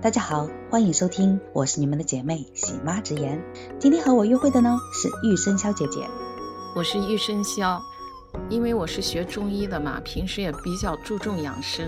大家好，欢迎收听，我是你们的姐妹喜妈直言。今天和我约会的呢是玉生肖姐姐，我是玉生肖，因为我是学中医的嘛，平时也比较注重养生。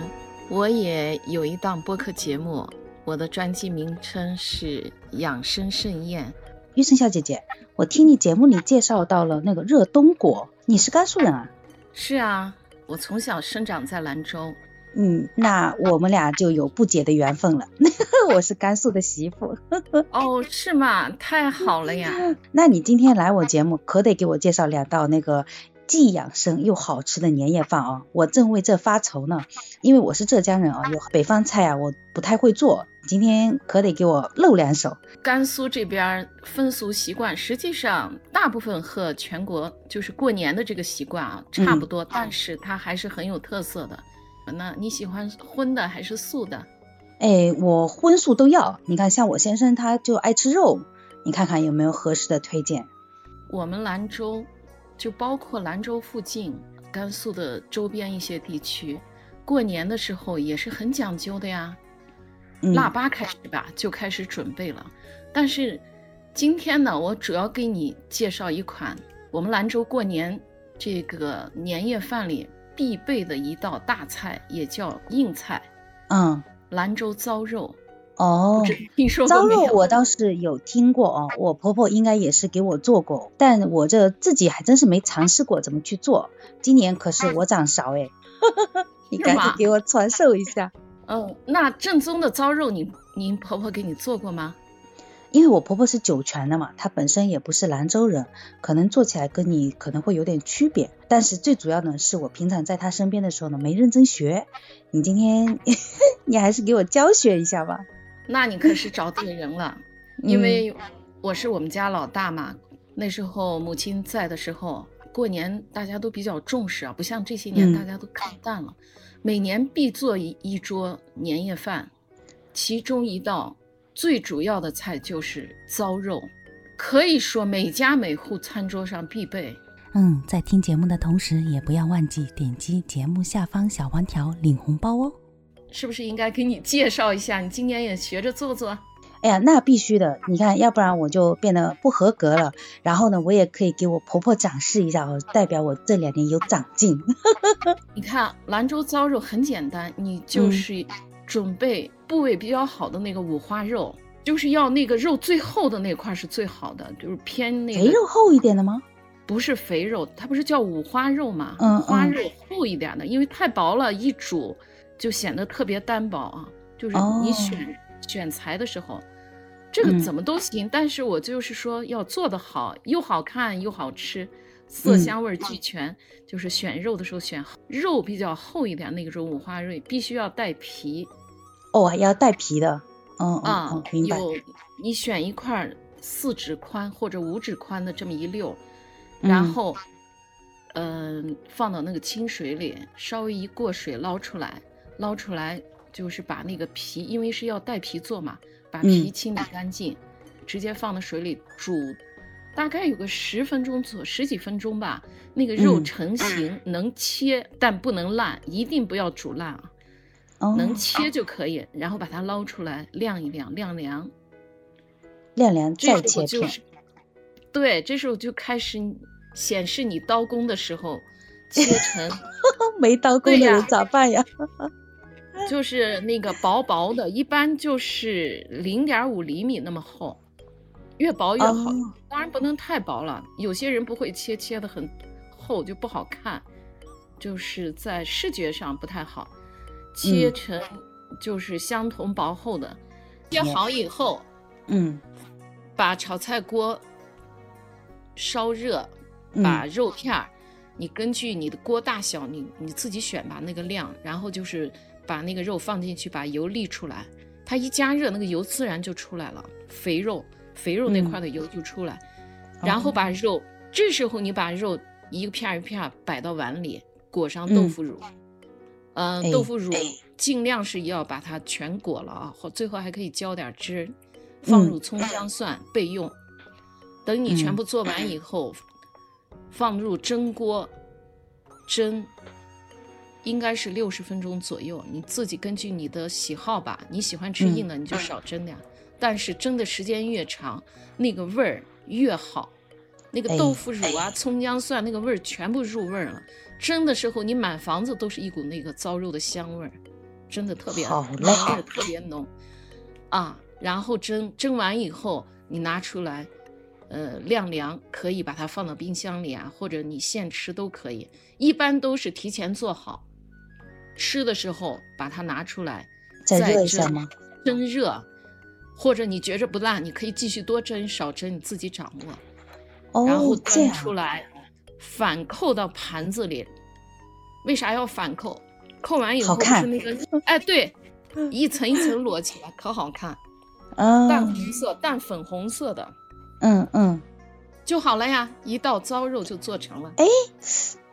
我也有一档播客节目，我的专辑名称是养生盛宴。玉生肖姐姐，我听你节目里介绍到了那个热冬果，你是甘肃人啊？是啊，我从小生长在兰州。嗯，那我们俩就有不解的缘分了。我是甘肃的媳妇。哦，是吗？太好了呀！那你今天来我节目，可得给我介绍两道那个既养生又好吃的年夜饭啊！我正为这发愁呢。因为我是浙江人啊，有北方菜啊，我不太会做。今天可得给我露两手。甘肃这边风俗习惯，实际上大部分和全国就是过年的这个习惯啊差不多，但是它还是很有特色的。那你喜欢荤的还是素的？哎，我荤素都要。你看，像我先生他就爱吃肉，你看看有没有合适的推荐？我们兰州就包括兰州附近、甘肃的周边一些地区，过年的时候也是很讲究的呀。腊八开始吧，就开始准备了。但是今天呢，我主要给你介绍一款我们兰州过年这个年夜饭里。必备的一道大菜，也叫硬菜，嗯，兰州糟肉。哦，听说糟肉我倒是有听过哦，我婆婆应该也是给我做过，但我这自己还真是没尝试过怎么去做。今年可是我长勺哎，你赶紧给我传授一下。嗯，那正宗的糟肉，你您婆婆给你做过吗？因为我婆婆是酒泉的嘛，她本身也不是兰州人，可能做起来跟你可能会有点区别。但是最主要呢，是我平常在她身边的时候呢，没认真学。你今天 你还是给我教学一下吧。那你可是找对人了，因为我是我们家老大嘛。那时候母亲在的时候，过年大家都比较重视啊，不像这些年大家都看淡了。每年必做一一桌年夜饭，其中一道。最主要的菜就是糟肉，可以说每家每户餐桌上必备。嗯，在听节目的同时，也不要忘记点击节目下方小黄条领红包哦。是不是应该给你介绍一下？你今年也学着做做。哎呀，那必须的！你看，要不然我就变得不合格了。然后呢，我也可以给我婆婆展示一下哦，代表我这两年有长进。你看，兰州糟肉很简单，你就是准备。部位比较好的那个五花肉，就是要那个肉最厚的那块是最好的，就是偏那个肥肉厚一点的吗？不是肥肉，它不是叫五花肉吗？嗯，花肉厚一点的，因为太薄了，一煮就显得特别单薄啊。就是你选选材的时候，这个怎么都行，但是我就是说要做得好，又好看又好吃，色香味俱全。就是选肉的时候选肉比较厚一点那个种五花肉，必须要带皮。哦，要带皮的，嗯啊，明白。有你选一块四指宽或者五指宽的这么一溜，然后，嗯，放到那个清水里，稍微一过水捞出来，捞出来就是把那个皮，因为是要带皮做嘛，把皮清理干净，直接放到水里煮，大概有个十分钟左十几分钟吧，那个肉成型，能切但不能烂，一定不要煮烂啊。能切就可以，然后把它捞出来晾一晾，晾凉，晾凉再切片。对，这时候就开始显示你刀工的时候，切成 没刀工的人咋办呀？就是那个薄薄的，一般就是零点五厘米那么厚，越薄越好。当然不能太薄了，有些人不会切，切的很厚就不好看，就是在视觉上不太好。切成就是相同薄厚的，切好以后，嗯，把炒菜锅烧热，把肉片儿，你根据你的锅大小，你你自己选吧那个量，然后就是把那个肉放进去，把油沥出来，它一加热，那个油自然就出来了，肥肉肥肉那块的油就出来，然后。把肉，这时候你把肉一个片一片摆到碗里，裹上豆腐乳。嗯，豆腐乳尽量是要把它全裹了啊，或最后还可以浇点汁，放入葱姜蒜备用。等你全部做完以后，放入蒸锅蒸，应该是六十分钟左右，你自己根据你的喜好吧。你喜欢吃硬的，你就少蒸点。但是蒸的时间越长，那个味儿越好。那个豆腐乳啊，葱姜蒜那个味儿全部入味儿了。蒸的时候，你满房子都是一股那个糟肉的香味儿，真的特别好，味儿特别浓啊。然后蒸蒸完以后，你拿出来，呃，晾凉，可以把它放到冰箱里啊，或者你现吃都可以。一般都是提前做好。吃的时候把它拿出来，再热一下吗？蒸热，或者你觉着不辣，你可以继续多蒸少蒸，你自己掌握。哦，然后端出来，反扣到盘子里。为啥要反扣？扣完以后是那个，哎，对，一层一层摞起来，可好看。嗯，淡红色、淡粉红色的。嗯嗯，就好了呀，一道糟肉就做成了。哎，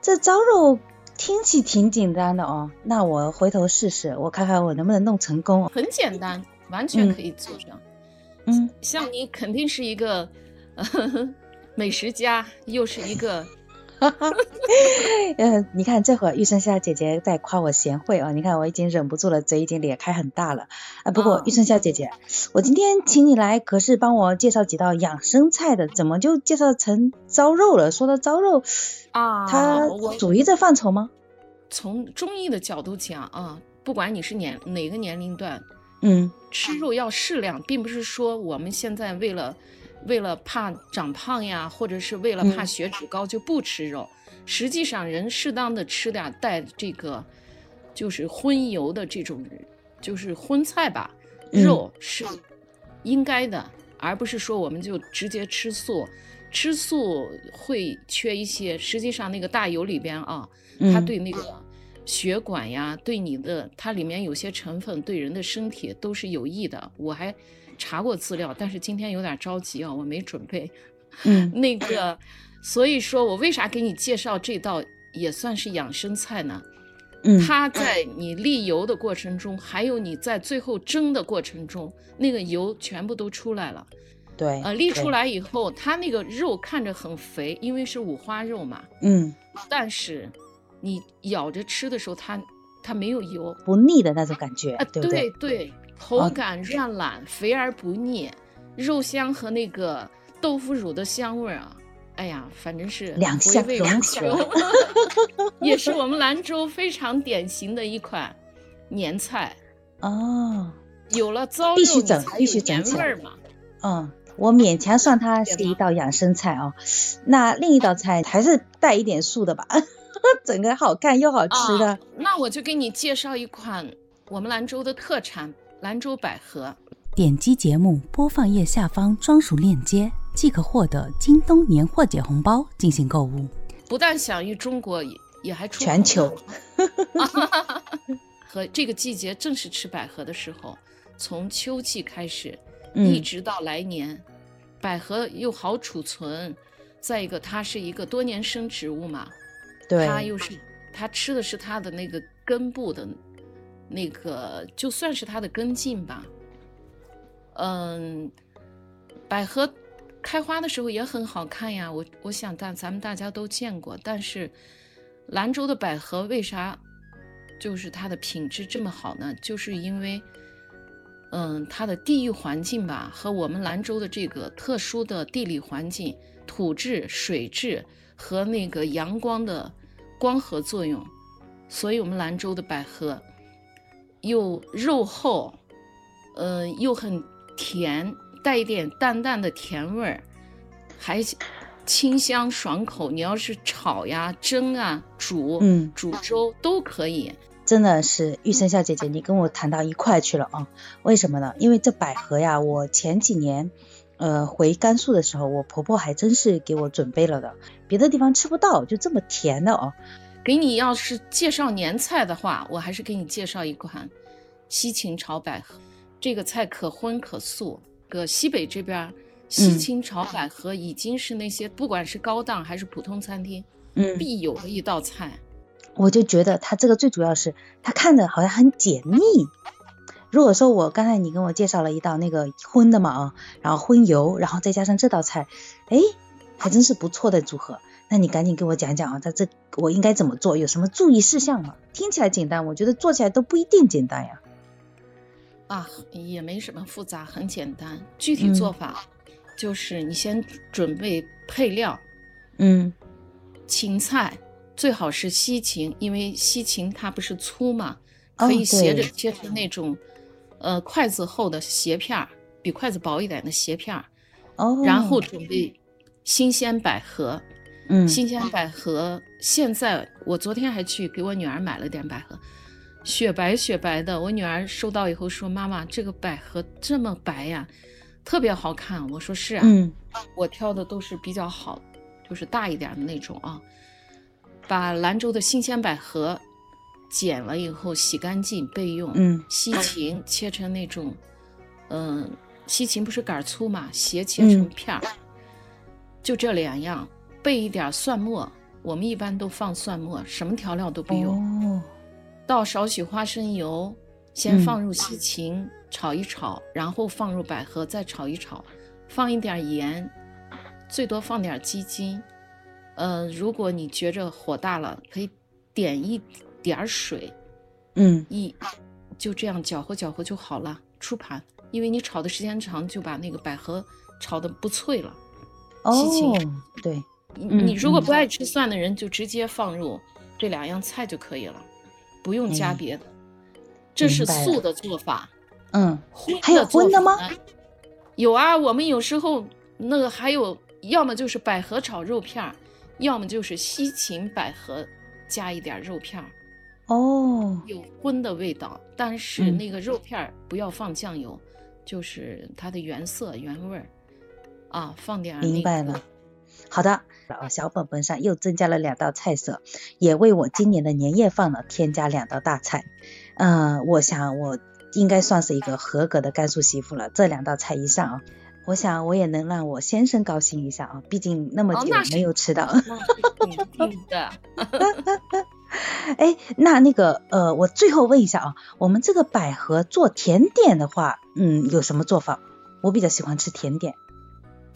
这糟肉。听起挺简单的哦，那我回头试试，我看看我能不能弄成功。很简单，完全可以做成。嗯，像你肯定是一个美食家，又是一个。哈哈，嗯，你看这会儿玉生笑姐姐在夸我贤惠啊，你看我已经忍不住了，嘴已经咧开很大了啊。不过玉生笑姐姐，我今天请你来可是帮我介绍几道养生菜的，怎么就介绍成糟肉了？说到糟肉啊，它属于这范畴吗？从中医的角度讲啊，不管你是年哪个年龄段，嗯，吃肉要适量，并不是说我们现在为了。为了怕长胖呀，或者是为了怕血脂高就不吃肉。实际上，人适当的吃点带这个，就是荤油的这种，就是荤菜吧，肉是应该的，而不是说我们就直接吃素。吃素会缺一些。实际上，那个大油里边啊，它对那个血管呀，对你的它里面有些成分对人的身体都是有益的。我还。查过资料，但是今天有点着急啊，我没准备。嗯，那个，所以说我为啥给你介绍这道也算是养生菜呢？嗯，它在你沥油的过程中，还有你在最后蒸的过程中，那个油全部都出来了。对，呃，沥出来以后，它那个肉看着很肥，因为是五花肉嘛。嗯，但是你咬着吃的时候，它它没有油，不腻的那种感觉，对不对？对对。口感软烂，肥而不腻，肉香和那个豆腐乳的香味啊，哎呀，反正是两相融合，也是我们兰州非常典型的一款年菜哦。有了糟肉，必须整，必须整味儿嘛。嗯，我勉强算 它是一道养生菜哦。那另一道菜还是带一点素的吧，整个好看又好吃的。那我就给你介绍一款我们兰州的特产。兰州百合，点击节目播放页下方专属链接，即可获得京东年货节红包进行购物。不但享誉中国，也还出全球。和这个季节正是吃百合的时候，从秋季开始，一直到来年，百合又好储存。再一个，它是一个多年生植物嘛，对，它又是它吃的是它的那个根部的。那个就算是它的根茎吧，嗯，百合开花的时候也很好看呀。我我想大咱们大家都见过，但是兰州的百合为啥就是它的品质这么好呢？就是因为，嗯，它的地域环境吧，和我们兰州的这个特殊的地理环境、土质、水质和那个阳光的光合作用，所以我们兰州的百合。又肉厚，嗯，又很甜，带一点淡淡的甜味儿，还清香爽口。你要是炒呀、蒸啊、煮，嗯，煮粥都可以。真的是玉生小姐姐，你跟我谈到一块去了啊？为什么呢？因为这百合呀，我前几年，呃，回甘肃的时候，我婆婆还真是给我准备了的，别的地方吃不到，就这么甜的哦。给你要是介绍年菜的话，我还是给你介绍一款西芹炒百合。这个菜可荤可素。搁西北这边，西芹炒百合已经是那些不管是高档还是普通餐厅，嗯，必有的一道菜。我就觉得它这个最主要是它看着好像很解腻。如果说我刚才你跟我介绍了一道那个荤的嘛啊，然后荤油，然后再加上这道菜，哎，还真是不错的组合。那你赶紧给我讲讲啊，他这我应该怎么做？有什么注意事项吗？听起来简单，我觉得做起来都不一定简单呀。啊，也没什么复杂，很简单。具体做法就是你先准备配料，嗯，芹菜最好是西芹，因为西芹它不是粗嘛，可以斜着切成那种呃筷子厚的斜片儿，比筷子薄一点的斜片儿。哦。然后准备新鲜百合，嗯，新鲜百合现在我昨天还去给我女儿买了点百合。雪白雪白的，我女儿收到以后说：“妈妈，这个百合这么白呀，特别好看。”我说：“是啊，嗯，我挑的都是比较好，就是大一点的那种啊。把兰州的新鲜百合剪了以后洗干净备用。嗯，西芹切成那种，嗯，西芹不是杆粗嘛，斜切成片儿，就这两样。备一点蒜末，我们一般都放蒜末，什么调料都不用。哦。倒少许花生油，先放入西芹炒一炒，然后放入百合再炒一炒，放一点盐，最多放点鸡精。呃，如果你觉着火大了，可以点一点水，嗯，一就这样搅和搅和就好了，出盘。因为你炒的时间长，就把那个百合炒的不脆了。西芹，对，你如果不爱吃蒜的人，就直接放入这两样菜就可以了。不用加别的，这是素的做法。嗯，荤还有荤的吗？有啊，我们有时候那个还有，要么就是百合炒肉片儿，要么就是西芹百合加一点肉片儿。哦，有荤的味道，但是那个肉片儿不要放酱油，就是它的原色原味儿啊，放点。明白了。好的，小本本上又增加了两道菜色，也为我今年的年夜饭呢添加两道大菜。嗯，我想我应该算是一个合格的甘肃媳妇了。这两道菜一上啊，我想我也能让我先生高兴一下啊，毕竟那么久没有吃到。那是的。哎，那那个呃，我最后问一下啊，我们这个百合做甜点的话，嗯，有什么做法？我比较喜欢吃甜点。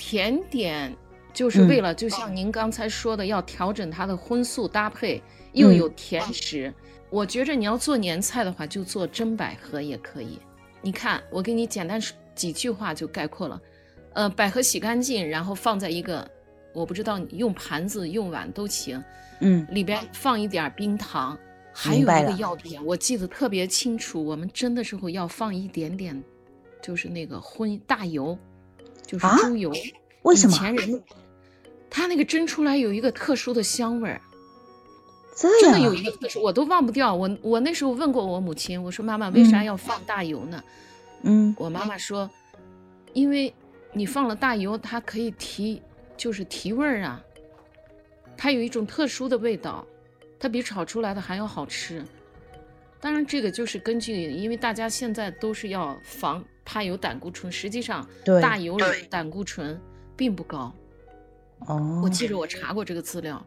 甜点。就是为了，就像您刚才说的，要调整它的荤素搭配，又有甜食。我觉着你要做年菜的话，就做蒸百合也可以。你看，我给你简单几句话就概括了。呃，百合洗干净，然后放在一个，我不知道你用盘子用碗都行。嗯，里边放一点冰糖，还有一个要点，我记得特别清楚。我们蒸的时候要放一点点，就是那个荤大油，就是猪油。为什么？以前人。他那个蒸出来有一个特殊的香味儿，真的有一个特殊，我都忘不掉。我我那时候问过我母亲，我说妈妈为啥要放大油呢？嗯，我妈妈说，因为你放了大油，它可以提，就是提味儿啊。它有一种特殊的味道，它比炒出来的还要好吃。当然，这个就是根据，因为大家现在都是要防怕有胆固醇，实际上大油里胆固醇并不高。哦，我记着我查过这个资料，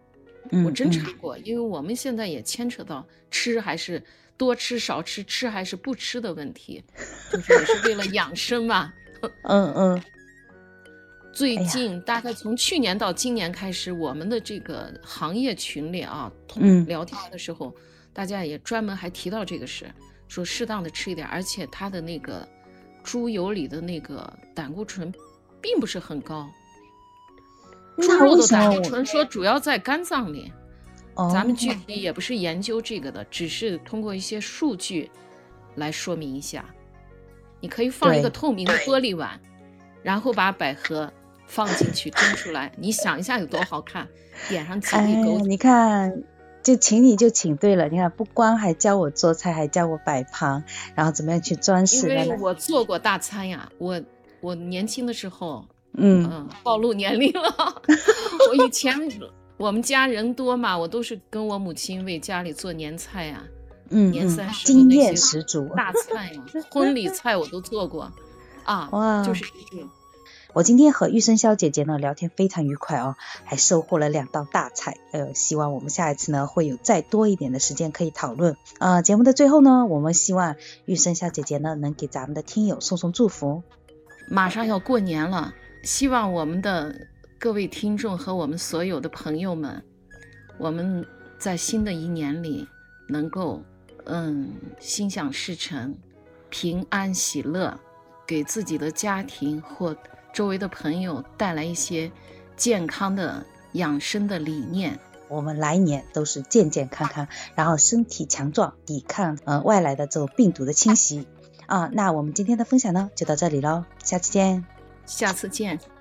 嗯，我真查过，因为我们现在也牵扯到吃还是多吃少吃，吃还是不吃的问题，就是也是为了养生嘛。嗯嗯。最近大概从去年到今年开始，我们的这个行业群里啊，嗯，聊天的时候，大家也专门还提到这个事，说适当的吃一点，而且它的那个猪油里的那个胆固醇并不是很高。猪肉的胆固醇说主要在肝脏里，咱们具体也不是研究这个的，只是通过一些数据来说明一下。你可以放一个透明的玻璃碗，然后把百合放进去蒸出来，你想一下有多好看，点上几粒枸杞。你看，就请你就请对了，你看不光还教我做菜，还教我摆盘，然后怎么样去装饰。因为我做过大餐呀，我我年轻的时候。嗯嗯，暴露年龄了。我以前我们家人多嘛，我都是跟我母亲为家里做年菜呀，嗯，年三十经验十足，大菜呀，婚礼菜我都做过啊。哇，就是这种。我今天和玉生肖姐姐呢聊天非常愉快哦，还收获了两道大菜。呃，希望我们下一次呢会有再多一点的时间可以讨论。呃，节目的最后呢，我们希望玉生肖姐姐呢能给咱们的听友送送祝福。马上要过年了。希望我们的各位听众和我们所有的朋友们，我们在新的一年里能够，嗯，心想事成，平安喜乐，给自己的家庭或周围的朋友带来一些健康的养生的理念。我们来年都是健健康康，然后身体强壮，抵抗呃外来的这种病毒的侵袭。啊，那我们今天的分享呢就到这里喽，下次见，下次见。